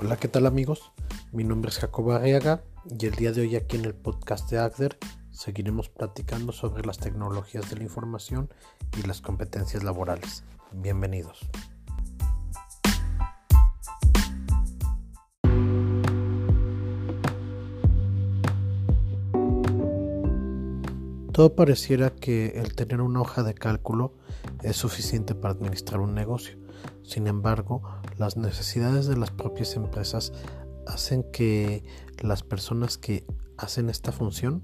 Hola, ¿qué tal amigos? Mi nombre es Jacobo Arriaga y el día de hoy aquí en el podcast de Agder seguiremos platicando sobre las tecnologías de la información y las competencias laborales. Bienvenidos. Todo pareciera que el tener una hoja de cálculo es suficiente para administrar un negocio. Sin embargo, las necesidades de las propias empresas hacen que las personas que hacen esta función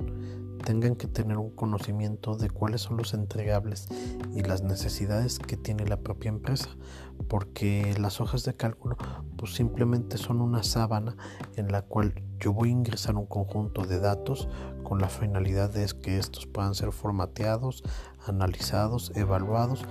tengan que tener un conocimiento de cuáles son los entregables y las necesidades que tiene la propia empresa porque las hojas de cálculo pues simplemente son una sábana en la cual yo voy a ingresar un conjunto de datos con la finalidad de que estos puedan ser formateados, analizados, evaluados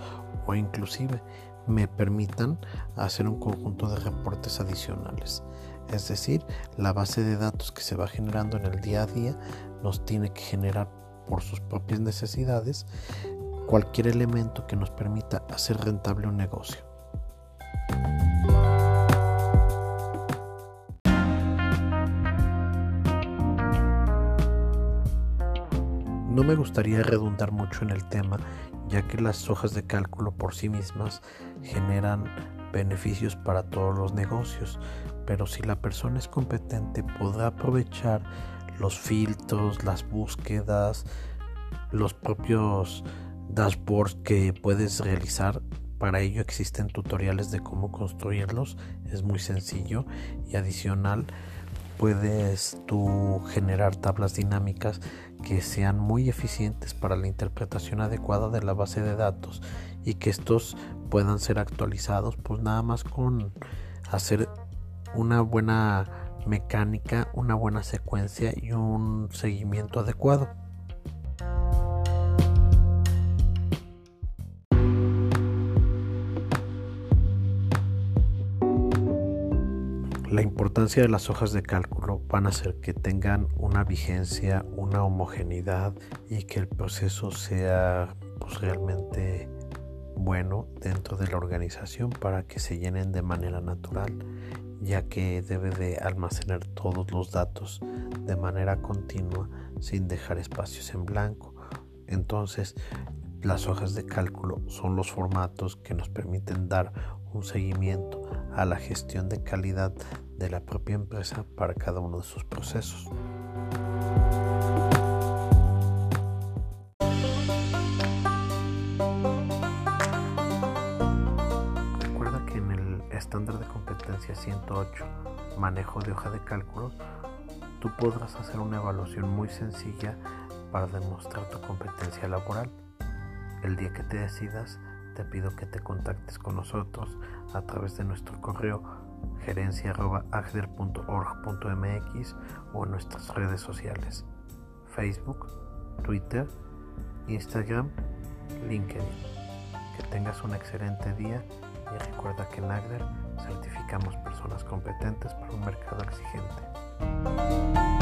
o inclusive me permitan hacer un conjunto de reportes adicionales. Es decir, la base de datos que se va generando en el día a día nos tiene que generar por sus propias necesidades cualquier elemento que nos permita hacer rentable un negocio. No me gustaría redundar mucho en el tema, ya que las hojas de cálculo por sí mismas generan beneficios para todos los negocios, pero si la persona es competente podrá aprovechar los filtros, las búsquedas, los propios dashboards que puedes realizar. Para ello existen tutoriales de cómo construirlos, es muy sencillo y adicional puedes tú generar tablas dinámicas que sean muy eficientes para la interpretación adecuada de la base de datos y que estos puedan ser actualizados pues nada más con hacer una buena mecánica, una buena secuencia y un seguimiento adecuado. La importancia de las hojas de cálculo van a hacer que tengan una vigencia, una homogeneidad y que el proceso sea pues, realmente bueno dentro de la organización para que se llenen de manera natural, ya que debe de almacenar todos los datos de manera continua sin dejar espacios en blanco. Entonces, las hojas de cálculo son los formatos que nos permiten dar un seguimiento a la gestión de calidad de la propia empresa para cada uno de sus procesos. Recuerda que en el estándar de competencia 108, manejo de hoja de cálculo, tú podrás hacer una evaluación muy sencilla para demostrar tu competencia laboral. El día que te decidas, te pido que te contactes con nosotros a través de nuestro correo gerencia.agder.org.mx o en nuestras redes sociales Facebook, Twitter, Instagram, LinkedIn. Que tengas un excelente día y recuerda que en Agder certificamos personas competentes para un mercado exigente.